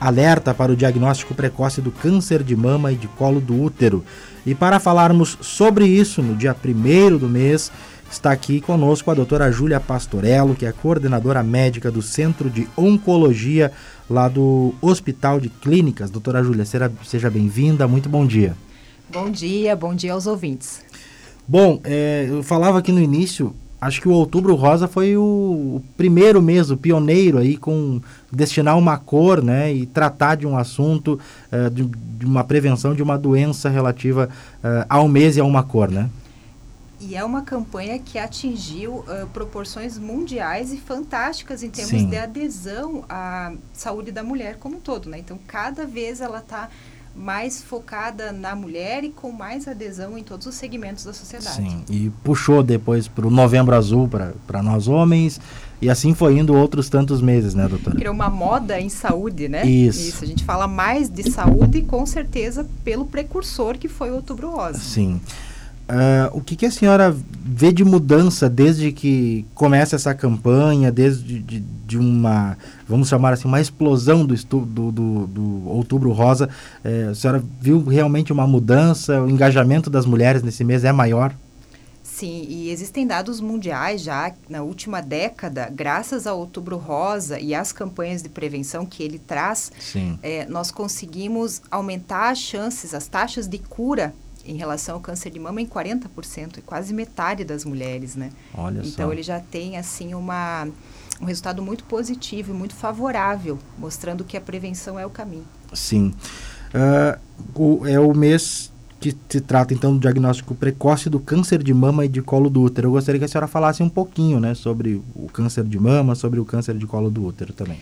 alerta para o diagnóstico precoce do câncer de mama e de colo do útero. E para falarmos sobre isso, no dia 1 do mês, está aqui conosco a doutora Júlia Pastorello, que é coordenadora médica do Centro de Oncologia lá do Hospital de Clínicas. Doutora Júlia, seja bem-vinda, muito bom dia. Bom dia, bom dia aos ouvintes. Bom, é, eu falava aqui no início, acho que o Outubro Rosa foi o, o, primeiro mês, o pioneiro aí com destinar uma cor, né, e tratar de um assunto, uh, de, de, uma prevenção de uma doença relativa uh, ao mês e a uma cor, né? E é uma campanha que atingiu uh, proporções mundiais e fantásticas em termos Sim. de adesão à saúde da mulher como um todo, né? Então, cada vez ela está mais focada na mulher e com mais adesão em todos os segmentos da sociedade. Sim, e puxou depois para o Novembro Azul para nós homens, e assim foi indo outros tantos meses, né, doutora? Criou uma moda em saúde, né? Isso. Isso. A gente fala mais de saúde, com certeza, pelo precursor que foi o Outubro Rosa. Sim. Uh, o que, que, a senhora vê de mudança desde que começa essa campanha, desde de, de uma, vamos chamar assim, uma explosão do, do, do, do Outubro Rosa? Uh, a senhora viu realmente uma mudança? O engajamento das mulheres nesse mês é maior? Sim, e existem dados mundiais já na última década, graças ao Outubro Rosa e às campanhas de prevenção que ele traz, é, nós conseguimos aumentar as chances, as taxas de cura em relação ao câncer de mama em 40%, é quase metade das mulheres, né? Olha então só. ele já tem assim uma um resultado muito positivo e muito favorável, mostrando que a prevenção é o caminho. Sim. Uh, o, é o mês que se trata então do diagnóstico precoce do câncer de mama e de colo do útero. Eu gostaria que a senhora falasse um pouquinho, né, sobre o câncer de mama, sobre o câncer de colo do útero também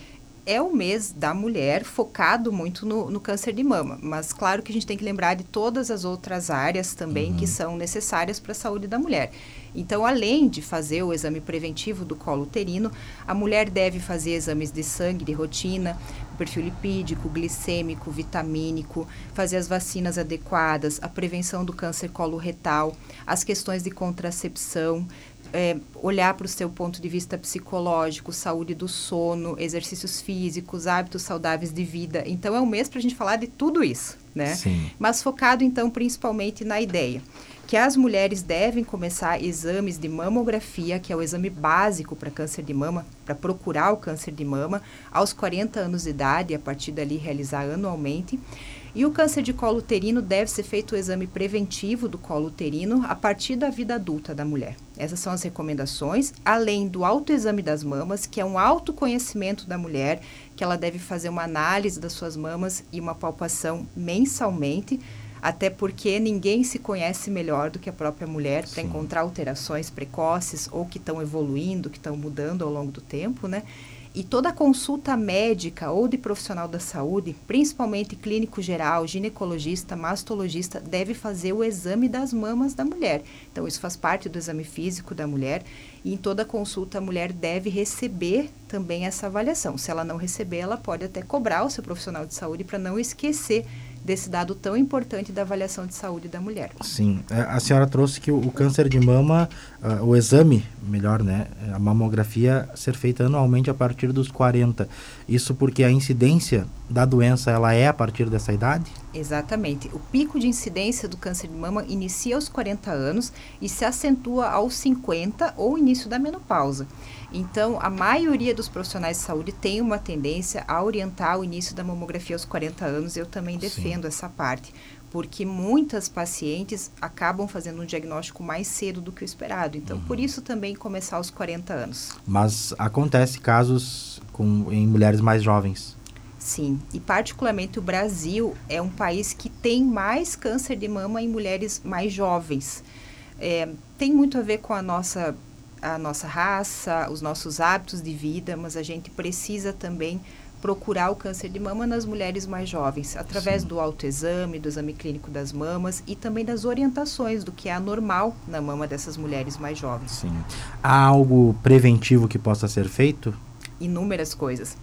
é o mês da mulher focado muito no, no, câncer de mama, mas claro que a gente tem que lembrar de todas as outras áreas também uhum. que são necessárias para a saúde da mulher. Então, além de fazer o exame preventivo do colo uterino, a mulher deve fazer exames de sangue de rotina, perfil lipídico, glicêmico, vitamínico, fazer as vacinas adequadas, a prevenção do câncer colo retal, as questões de contracepção, é, olhar para o seu ponto de vista psicológico, saúde do sono, exercícios físicos, hábitos saudáveis de vida. Então, é um mês para a gente falar de tudo isso, né? Sim. Mas focado, então, principalmente na ideia que as mulheres devem começar exames de mamografia, que é o exame básico para câncer de mama, para procurar o câncer de mama, aos 40 anos de idade, a partir dali realizar anualmente. E o câncer de colo uterino deve ser feito o exame preventivo do colo uterino a partir da vida adulta da mulher. Essas são as recomendações, além do autoexame das mamas, que é um autoconhecimento da mulher, que ela deve fazer uma análise das suas mamas e uma palpação mensalmente, até porque ninguém se conhece melhor do que a própria mulher para encontrar alterações precoces ou que estão evoluindo, que estão mudando ao longo do tempo, né? E toda consulta médica ou de profissional da saúde, principalmente clínico geral, ginecologista, mastologista, deve fazer o exame das mamas da mulher. Então, isso faz parte do exame físico da mulher. E em toda consulta, a mulher deve receber também essa avaliação. Se ela não receber, ela pode até cobrar o seu profissional de saúde para não esquecer desse dado tão importante da avaliação de saúde da mulher. Sim, é, a senhora trouxe que o, o câncer de mama, uh, o exame, melhor, né, a mamografia ser feita anualmente a partir dos 40. Isso porque a incidência da doença ela é a partir dessa idade? Exatamente. O pico de incidência do câncer de mama inicia aos 40 anos e se acentua aos 50 ou início da menopausa. Então, a maioria dos profissionais de saúde tem uma tendência a orientar o início da mamografia aos 40 anos. Eu também defendo Sim. essa parte, porque muitas pacientes acabam fazendo um diagnóstico mais cedo do que o esperado. Então, uhum. por isso também começar aos 40 anos. Mas acontece casos com, em mulheres mais jovens. Sim, e particularmente o Brasil é um país que tem mais câncer de mama em mulheres mais jovens. É, tem muito a ver com a nossa, a nossa raça, os nossos hábitos de vida, mas a gente precisa também procurar o câncer de mama nas mulheres mais jovens, através Sim. do autoexame, do exame clínico das mamas e também das orientações do que é anormal na mama dessas mulheres mais jovens. Sim. Há algo preventivo que possa ser feito? Inúmeras coisas.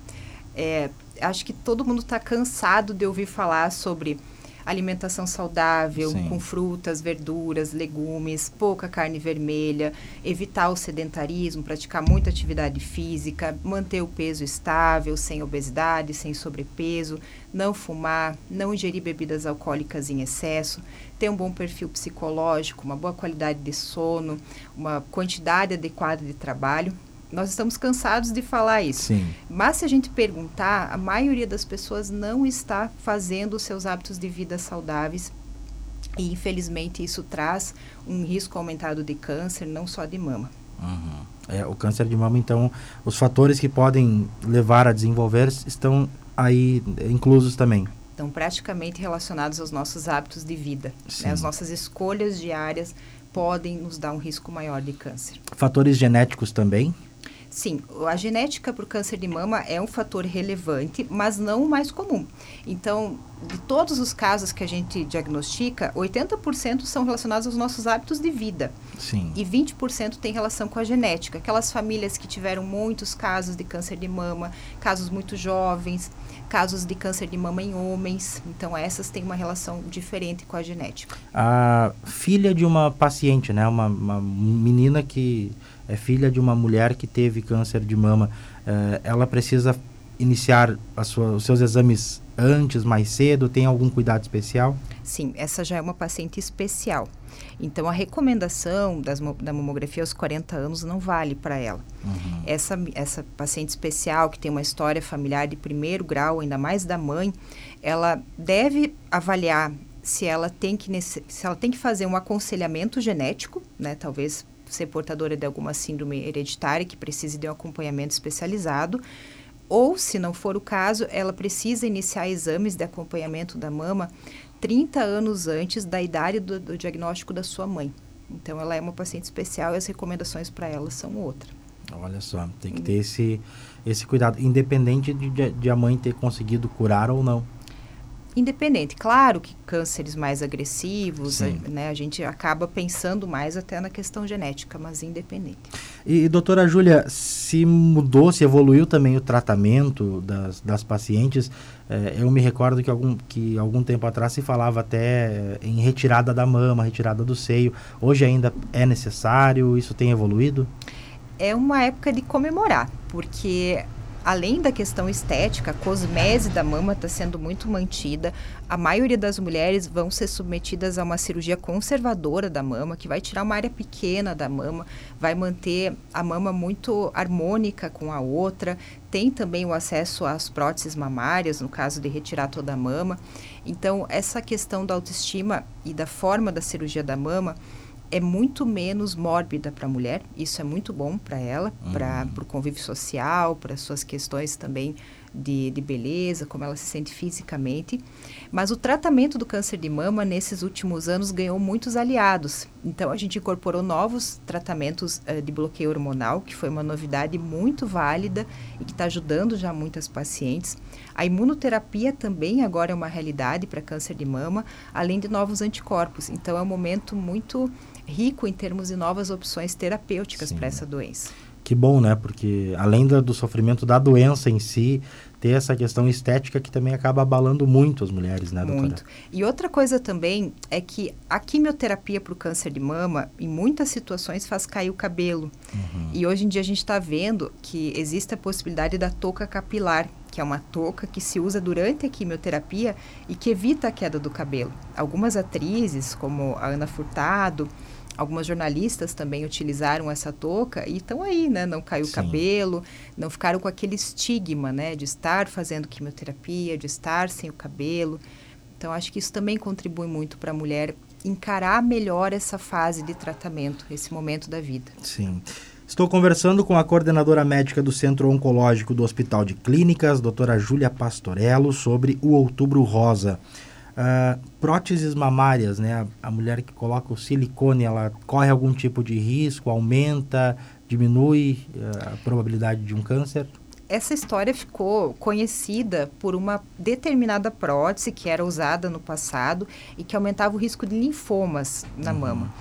É, acho que todo mundo está cansado de ouvir falar sobre alimentação saudável, Sim. com frutas, verduras, legumes, pouca carne vermelha, evitar o sedentarismo, praticar muita atividade física, manter o peso estável, sem obesidade, sem sobrepeso, não fumar, não ingerir bebidas alcoólicas em excesso, ter um bom perfil psicológico, uma boa qualidade de sono, uma quantidade adequada de trabalho. Nós estamos cansados de falar isso. Sim. Mas se a gente perguntar, a maioria das pessoas não está fazendo os seus hábitos de vida saudáveis. E infelizmente isso traz um risco aumentado de câncer, não só de mama. Uhum. É, o câncer de mama, então, os fatores que podem levar a desenvolver estão aí inclusos também. Estão praticamente relacionados aos nossos hábitos de vida. Né? As nossas escolhas diárias podem nos dar um risco maior de câncer. Fatores genéticos também? Sim, a genética para o câncer de mama é um fator relevante, mas não o mais comum. Então, de todos os casos que a gente diagnostica, 80% são relacionados aos nossos hábitos de vida. Sim. E 20% tem relação com a genética. Aquelas famílias que tiveram muitos casos de câncer de mama, casos muito jovens, casos de câncer de mama em homens. Então, essas têm uma relação diferente com a genética. A filha de uma paciente, né? Uma, uma menina que é filha de uma mulher que teve câncer de mama, uh, ela precisa iniciar sua, os seus exames antes, mais cedo? Tem algum cuidado especial? Sim, essa já é uma paciente especial. Então, a recomendação das, da mamografia aos 40 anos não vale para ela. Uhum. Essa, essa paciente especial, que tem uma história familiar de primeiro grau, ainda mais da mãe, ela deve avaliar se ela tem que, se ela tem que fazer um aconselhamento genético, né, talvez ser portadora de alguma síndrome hereditária que precise de um acompanhamento especializado, ou, se não for o caso, ela precisa iniciar exames de acompanhamento da mama 30 anos antes da idade do, do diagnóstico da sua mãe. Então, ela é uma paciente especial e as recomendações para ela são outra. Olha só, tem que ter esse, esse cuidado, independente de, de a mãe ter conseguido curar ou não independente. Claro que cânceres mais agressivos, a, né, a gente acaba pensando mais até na questão genética, mas independente. E, doutora Júlia, se mudou, se evoluiu também o tratamento das, das pacientes, eh, eu me recordo que algum, que algum tempo atrás se falava até em retirada da mama, retirada do seio. Hoje ainda é necessário? Isso tem evoluído? É uma época de comemorar, porque além da questão estética, a cosmese da mama está sendo muito mantida. A maioria das mulheres vão ser submetidas a uma cirurgia conservadora da mama, que vai tirar uma área pequena da mama, vai manter a mama muito harmônica com a outra. Tem também o acesso às próteses mamárias, no caso de retirar toda a mama. Então, essa questão da autoestima e da forma da cirurgia da mama é muito menos mórbida para a mulher. Isso é muito bom para ela, uhum. para o convívio social, para suas questões também de, de beleza, como ela se sente fisicamente. Mas o tratamento do câncer de mama nesses últimos anos ganhou muitos aliados. Então a gente incorporou novos tratamentos uh, de bloqueio hormonal, que foi uma novidade muito válida e que está ajudando já muitas pacientes. A imunoterapia também agora é uma realidade para câncer de mama, além de novos anticorpos. Então é um momento muito rico em termos de novas opções terapêuticas para essa doença. Que bom, né? Porque além do, do sofrimento da doença em si, ter essa questão estética que também acaba abalando muito as mulheres, né, doutora? Muito. E outra coisa também é que a quimioterapia para o câncer de mama, em muitas situações, faz cair o cabelo. Uhum. E hoje em dia a gente está vendo que existe a possibilidade da touca capilar, que é uma touca que se usa durante a quimioterapia e que evita a queda do cabelo. Algumas atrizes, como a Ana Furtado, Algumas jornalistas também utilizaram essa touca e estão aí, né? Não caiu o cabelo, não ficaram com aquele estigma, né? De estar fazendo quimioterapia, de estar sem o cabelo. Então, acho que isso também contribui muito para a mulher encarar melhor essa fase de tratamento, esse momento da vida. Sim. Estou conversando com a coordenadora médica do Centro Oncológico do Hospital de Clínicas, doutora Júlia Pastorello, sobre o Outubro Rosa. Uh, próteses mamárias, né? A, a, mulher que coloca o silicone, ela corre algum tipo de risco, aumenta, diminui uh, a probabilidade de um câncer? Essa história ficou conhecida por uma determinada prótese que era usada no passado e que aumentava o risco de linfomas na uhum. mama.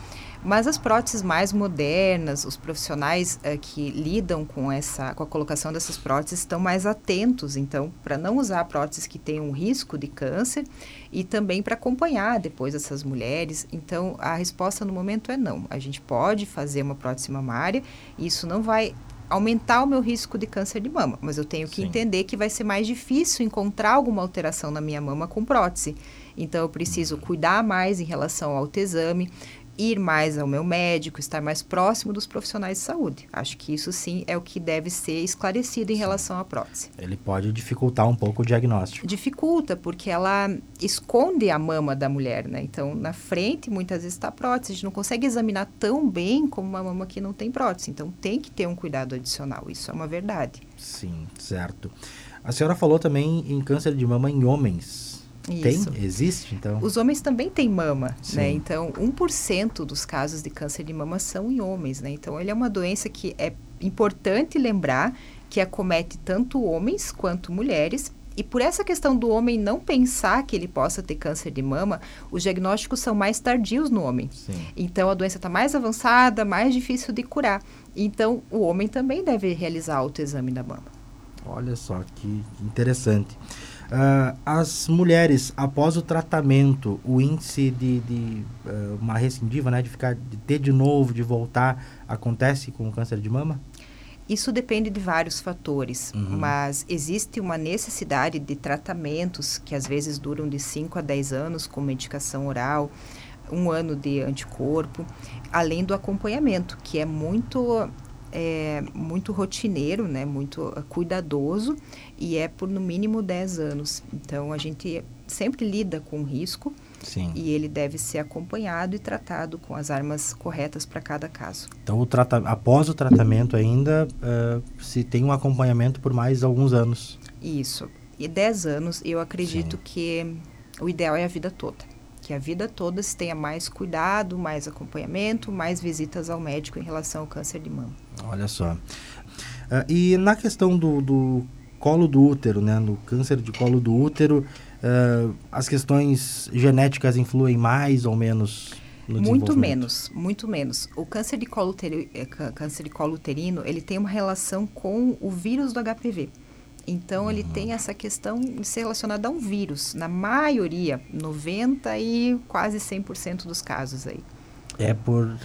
Mas as próteses mais modernas, os profissionais uh, que lidam com essa, com a colocação dessas próteses estão mais atentos, então, para não usar próteses que tenham um risco de câncer e também para acompanhar depois essas mulheres. Então, a resposta no momento é não. A gente pode fazer uma prótese mamária, e isso não vai aumentar o meu risco de câncer de mama, mas eu tenho que Sim. entender que vai ser mais difícil encontrar alguma alteração na minha mama com prótese. Então eu preciso cuidar mais em relação ao autoexame, ir mais ao meu médico, estar mais próximo dos profissionais de saúde. Acho que isso sim é o que deve ser esclarecido em relação à prótese. Ele pode dificultar um pouco o diagnóstico. Dificulta, porque ela esconde a mama da mulher, né? Então, na frente, muitas vezes está a prótese. A gente não consegue examinar tão bem como uma mama que não tem prótese. Então, tem que ter um cuidado adicional. Isso é uma verdade. Sim, certo. A senhora falou também em câncer de mama em homens. Isso. Tem? Existe, então? Os homens também têm mama, Sim. né? Então, 1% dos casos de câncer de mama são em homens, né? Então, ele é uma doença que é importante lembrar que acomete tanto homens quanto mulheres. E por essa questão do homem não pensar que ele possa ter câncer de mama, os diagnósticos são mais tardios no homem. Sim. Então, a doença está mais avançada, mais difícil de curar. Então, o homem também deve realizar autoexame da mama. Olha só que interessante. Uh, as mulheres, após o tratamento, o índice de, de uh, uma recidiva, né, de ficar, de ter de novo, de voltar, acontece com o câncer de mama? Isso depende de vários fatores, uhum. mas existe uma necessidade de tratamentos que às vezes duram de 5 a 10 anos com medicação oral, um ano de anticorpo, além do acompanhamento, que é muito é muito rotineiro, né, muito uh, cuidadoso e é por no mínimo 10 anos. Então a gente sempre lida com risco Sim. e ele deve ser acompanhado e tratado com as armas corretas para cada caso. Então o trata após o tratamento ainda uh, se tem um acompanhamento por mais alguns anos. Isso. E 10 anos eu acredito Sim. que o ideal é a vida toda que a vida toda se tenha mais cuidado, mais acompanhamento, mais visitas ao médico em relação ao câncer de mama. Olha só. Uh, e na questão do, do, colo do útero, né, do câncer de colo do útero, uh, as questões genéticas influem mais ou menos no muito menos, muito menos. O câncer de colo, uterino, eh, câncer de colo uterino, ele tem uma relação com o vírus do HPV. Então, ele tem essa questão de ser relacionado a um vírus, na maioria, 90 e quase 100% dos casos aí. É por,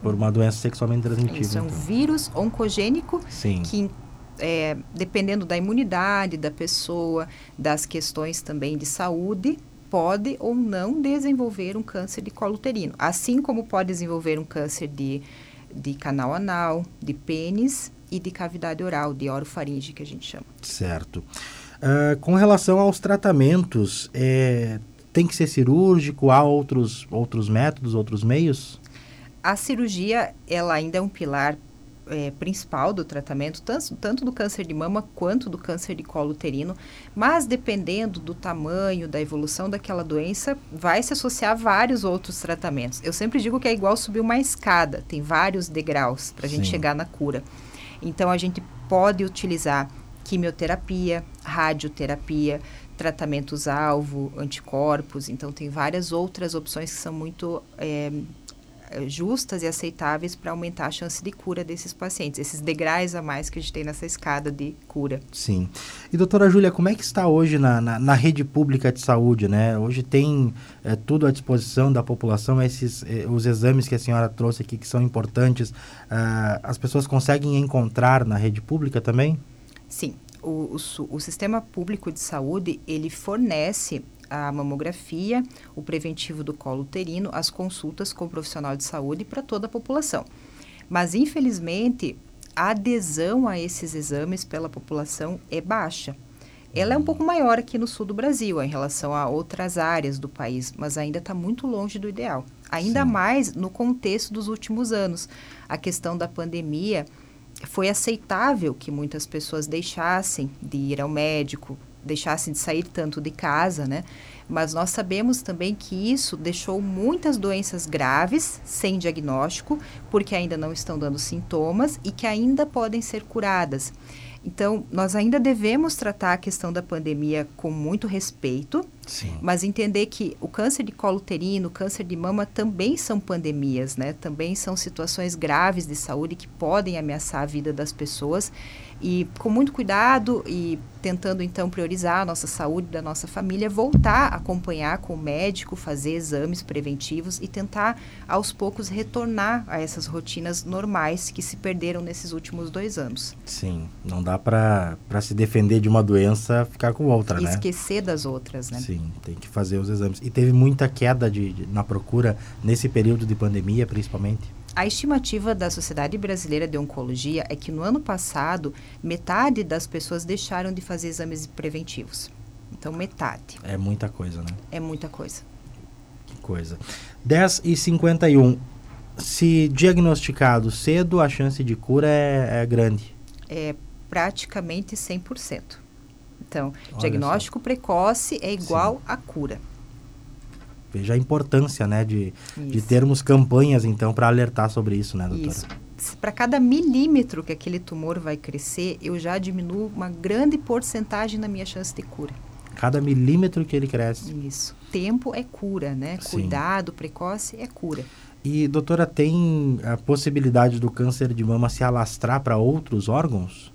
por uma doença sexualmente transmitida. Isso, é um então. vírus oncogênico Sim. que, é, dependendo da imunidade da pessoa, das questões também de saúde, pode ou não desenvolver um câncer de colo uterino. Assim como pode desenvolver um câncer de, de canal anal, de pênis e de cavidade oral, de orofaringe, que a gente chama. Certo. Uh, com relação aos tratamentos, é, tem que ser cirúrgico? Há outros, outros métodos, outros meios? A cirurgia, ela ainda é um pilar é, principal do tratamento, tanto, tanto do câncer de mama quanto do câncer de colo uterino, mas dependendo do tamanho, da evolução daquela doença, vai se associar a vários outros tratamentos. Eu sempre digo que é igual subir uma escada, tem vários degraus para a gente chegar na cura. Então, a gente pode utilizar quimioterapia, radioterapia, tratamentos-alvo, anticorpos. Então, tem várias outras opções que são muito é, justas e aceitáveis para aumentar a chance de cura desses pacientes, esses degraus a mais que a gente tem nessa escada de cura. Sim. E doutora Júlia, como é que está hoje na, na, na rede pública de saúde, né? Hoje tem é, tudo à disposição da população, esses é, os exames que a senhora trouxe aqui que são importantes, uh, as pessoas conseguem encontrar na rede pública também? Sim. O, o, o sistema público de saúde, ele fornece a mamografia, o preventivo do colo uterino, as consultas com o profissional de saúde para toda a população. Mas, infelizmente, a adesão a esses exames pela população é baixa. Ela é um pouco maior aqui no sul do Brasil em relação a outras áreas do país, mas ainda está muito longe do ideal. Ainda Sim. mais no contexto dos últimos anos. A questão da pandemia foi aceitável que muitas pessoas deixassem de ir ao médico, deixassem de sair tanto de casa, né? Mas nós sabemos também que isso deixou muitas doenças graves sem diagnóstico, porque ainda não estão dando sintomas e que ainda podem ser curadas. Então, nós ainda devemos tratar a questão da pandemia com muito respeito, Sim. Mas entender que o câncer de colo uterino, o câncer de mama também são pandemias, né? Também são situações graves de saúde que podem ameaçar a vida das pessoas e com muito cuidado e tentando então priorizar a nossa saúde da nossa família, voltar a acompanhar com o médico, fazer exames preventivos e tentar aos poucos retornar a essas rotinas normais que se perderam nesses últimos dois anos. Sim, não dá para se defender de uma doença ficar com outra, e né? Esquecer das outras, né? Sim, tem que fazer os exames. E teve muita queda de, de na procura nesse período de pandemia, principalmente? A estimativa da Sociedade Brasileira de Oncologia é que no ano passado, metade das pessoas deixaram de fazer exames preventivos. Então, metade. É muita coisa, né? É muita coisa. Que coisa. 10 e 51. Se diagnosticado cedo, a chance de cura é, é grande. É praticamente 100%. Então, Olha diagnóstico só. precoce é igual Sim. à cura. Veja a importância, né, de, de termos campanhas, então, para alertar sobre isso, né, doutora? Isso. Para cada milímetro que aquele tumor vai crescer, eu já diminuo uma grande porcentagem na minha chance de cura. Cada milímetro que ele cresce. Isso. Tempo é cura, né? Sim. Cuidado precoce é cura. E, doutora, tem a possibilidade do câncer de mama se alastrar para outros órgãos?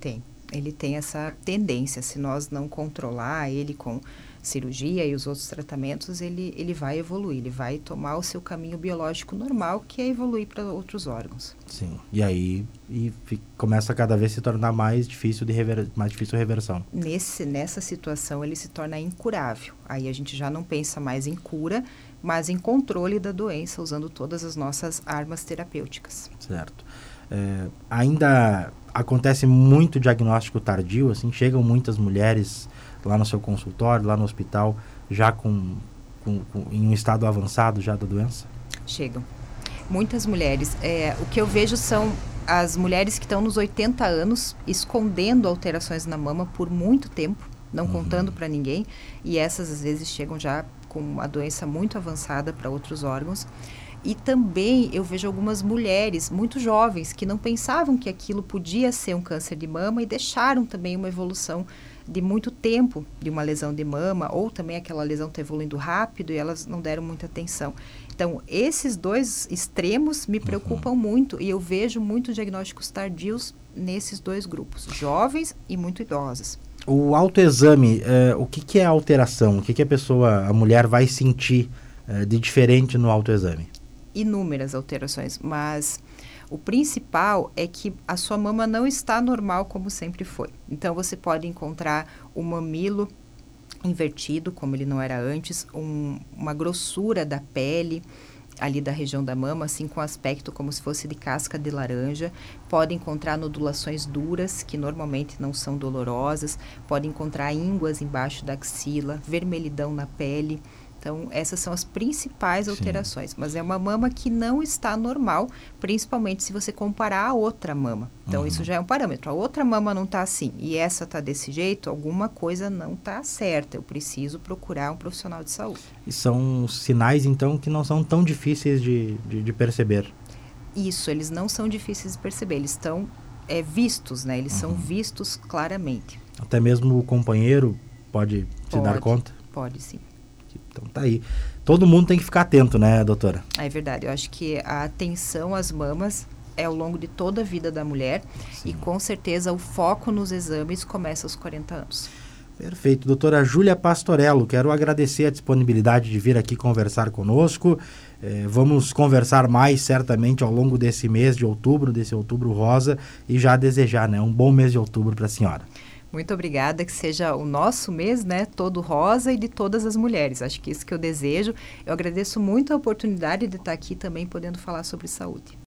Tem. Ele tem essa tendência. Se nós não controlar ele com cirurgia e os outros tratamentos, ele, ele vai evoluir. Ele vai tomar o seu caminho biológico normal, que é evoluir para outros órgãos. Sim. E aí e fi- começa a cada vez se tornar mais difícil de rever, mais difícil a reversão. Nesse, nessa situação, ele se torna incurável. Aí a gente já não pensa mais em cura, mas em controle da doença, usando todas as nossas armas terapêuticas. Certo. É, ainda acontece muito diagnóstico tardio, assim, chegam muitas mulheres lá no seu consultório, lá no hospital, já com, com- com- em um estado avançado já da doença? Chegam. Muitas mulheres. É, o que eu vejo são as mulheres que estão nos 80 anos escondendo alterações na mama por muito tempo, não Uhum. contando para ninguém, e essas às vezes chegam já com uma doença muito avançada para outros órgãos. E também eu vejo algumas mulheres muito jovens que não pensavam que aquilo podia ser um câncer de mama e deixaram também uma evolução de muito tempo de uma lesão de mama, ou também aquela lesão está evoluindo rápido e elas não deram muita atenção. Então, esses dois extremos me preocupam muito e eu vejo muitos diagnósticos tardios nesses dois grupos, jovens e muito idosos. O autoexame, é, o que, que é alteração? O que, que a pessoa, a mulher vai sentir é, de diferente no autoexame? Inúmeras alterações, mas o principal é que a sua mama não está normal como sempre foi. Então, você pode encontrar o mamilo invertido, como ele não era antes, um- uma grossura da pele ali da região da mama, assim com aspecto como se fosse de casca de laranja. Pode encontrar nodulações duras, que normalmente não são dolorosas. Pode encontrar ínguas embaixo da axila, vermelhidão na pele. Então, essas são as principais Sim. alterações. Mas é uma mama que não está normal, principalmente se você comparar a outra mama. Então, Uhum. isso já é um parâmetro. A outra mama não está assim e essa está desse jeito, alguma coisa não está certa. Eu preciso procurar um profissional de saúde. E são sinais, então, que não são tão difíceis de, de, de perceber. Isso, eles não são difíceis de perceber, eles estão é, vistos, né? Eles Uhum. são vistos claramente. Até mesmo o companheiro pode se dar Pode. conta. Pode sim. Então tá aí. Todo mundo tem que ficar atento, né, doutora? É verdade. Eu acho que a atenção às mamas é ao longo de toda a vida da mulher e com certeza o foco nos exames começa aos 40 anos. Perfeito. Doutora Júlia Pastorello, quero agradecer a disponibilidade de vir aqui conversar conosco. Eh, vamos conversar mais certamente ao longo desse mês de outubro, desse outubro rosa, e já desejar né, um bom mês de outubro para a senhora. Muito obrigada, que seja o nosso mês, né, todo rosa e de todas as mulheres. Acho que isso que eu desejo. Eu agradeço muito a oportunidade de estar aqui também podendo falar sobre saúde.